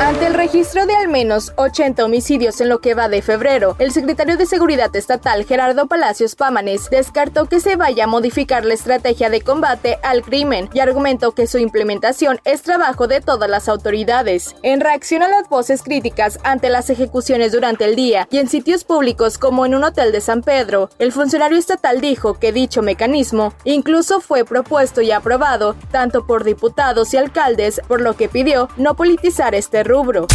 Ante el registro de al menos 80 homicidios en lo que va de febrero, el secretario de Seguridad Estatal Gerardo Palacios Pámanes descartó que se vaya a modificar la estrategia de combate al crimen y argumentó que su implementación es trabajo de todas las autoridades. En reacción a las voces críticas ante las ejecuciones durante el día y en sitios públicos como en un hotel de San Pedro, el funcionario estatal dijo que dicho mecanismo incluso fue propuesto y aprobado tanto por diputados y alcaldes, por lo que pidió no politizar este rubro.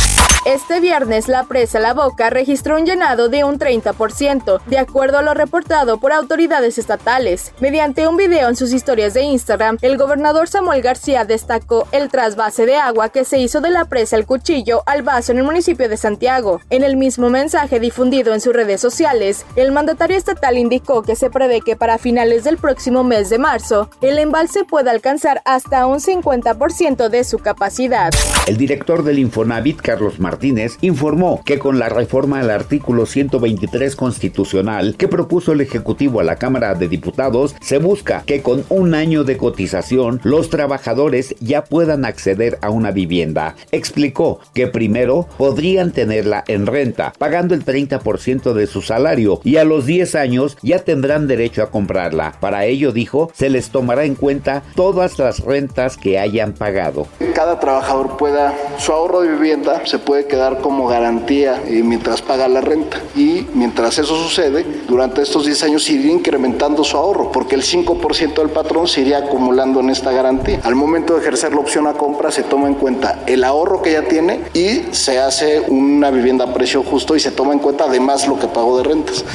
Este viernes la presa La Boca registró un llenado de un 30%, de acuerdo a lo reportado por autoridades estatales. Mediante un video en sus historias de Instagram, el gobernador Samuel García destacó el trasvase de agua que se hizo de la presa El Cuchillo al vaso en el municipio de Santiago. En el mismo mensaje difundido en sus redes sociales, el mandatario estatal indicó que se prevé que para finales del próximo mes de marzo, el embalse pueda alcanzar hasta un 50% de su capacidad. El director del Infonavit, Carlos Martínez, informó que con la reforma al artículo 123 constitucional que propuso el Ejecutivo a la Cámara de Diputados, se busca que con un año de cotización los trabajadores ya puedan acceder a una vivienda. Explicó que primero podrían tenerla en renta, pagando el 30% de su salario y a los 10 años ya tendrán derecho a comprarla. Para ello, dijo, se les tomará en cuenta todas las rentas que hayan pagado. Cada trabajador pueda su ahorro vivienda se puede quedar como garantía y mientras paga la renta. Y mientras eso sucede, durante estos 10 años iría incrementando su ahorro, porque el 5% del patrón se iría acumulando en esta garantía. Al momento de ejercer la opción a compra, se toma en cuenta el ahorro que ya tiene y se hace una vivienda a precio justo y se toma en cuenta además lo que pagó de rentas.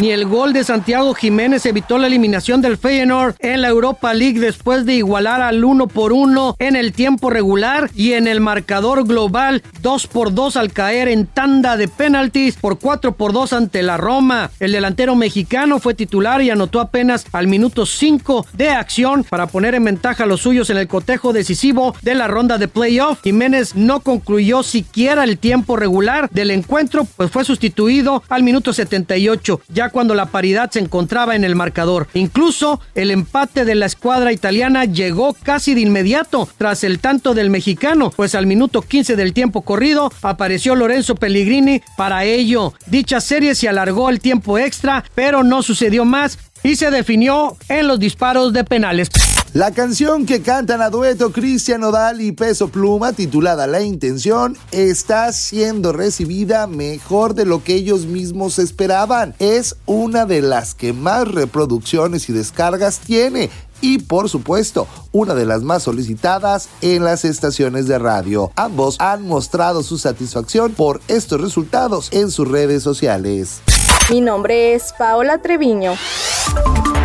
Ni el gol de Santiago Jiménez evitó la eliminación del Feyenoord en la Europa League después de igualar al 1 por 1 en el tiempo regular y en el marcador global 2 por 2 al caer en tanda de penaltis por 4 por 2 ante la Roma. El delantero mexicano fue titular y anotó apenas al minuto 5 de acción para poner en ventaja a los suyos en el cotejo decisivo de la ronda de playoff. Jiménez no concluyó siquiera el tiempo regular del encuentro, pues fue sustituido al minuto 78. Ya cuando la paridad se encontraba en el marcador. Incluso el empate de la escuadra italiana llegó casi de inmediato tras el tanto del mexicano, pues al minuto 15 del tiempo corrido apareció Lorenzo Pellegrini para ello. Dicha serie se alargó el tiempo extra, pero no sucedió más y se definió en los disparos de penales. La canción que cantan a dueto Cristian Odal y Peso Pluma, titulada La Intención, está siendo recibida mejor de lo que ellos mismos esperaban. Es una de las que más reproducciones y descargas tiene y por supuesto una de las más solicitadas en las estaciones de radio. Ambos han mostrado su satisfacción por estos resultados en sus redes sociales. Mi nombre es Paola Treviño.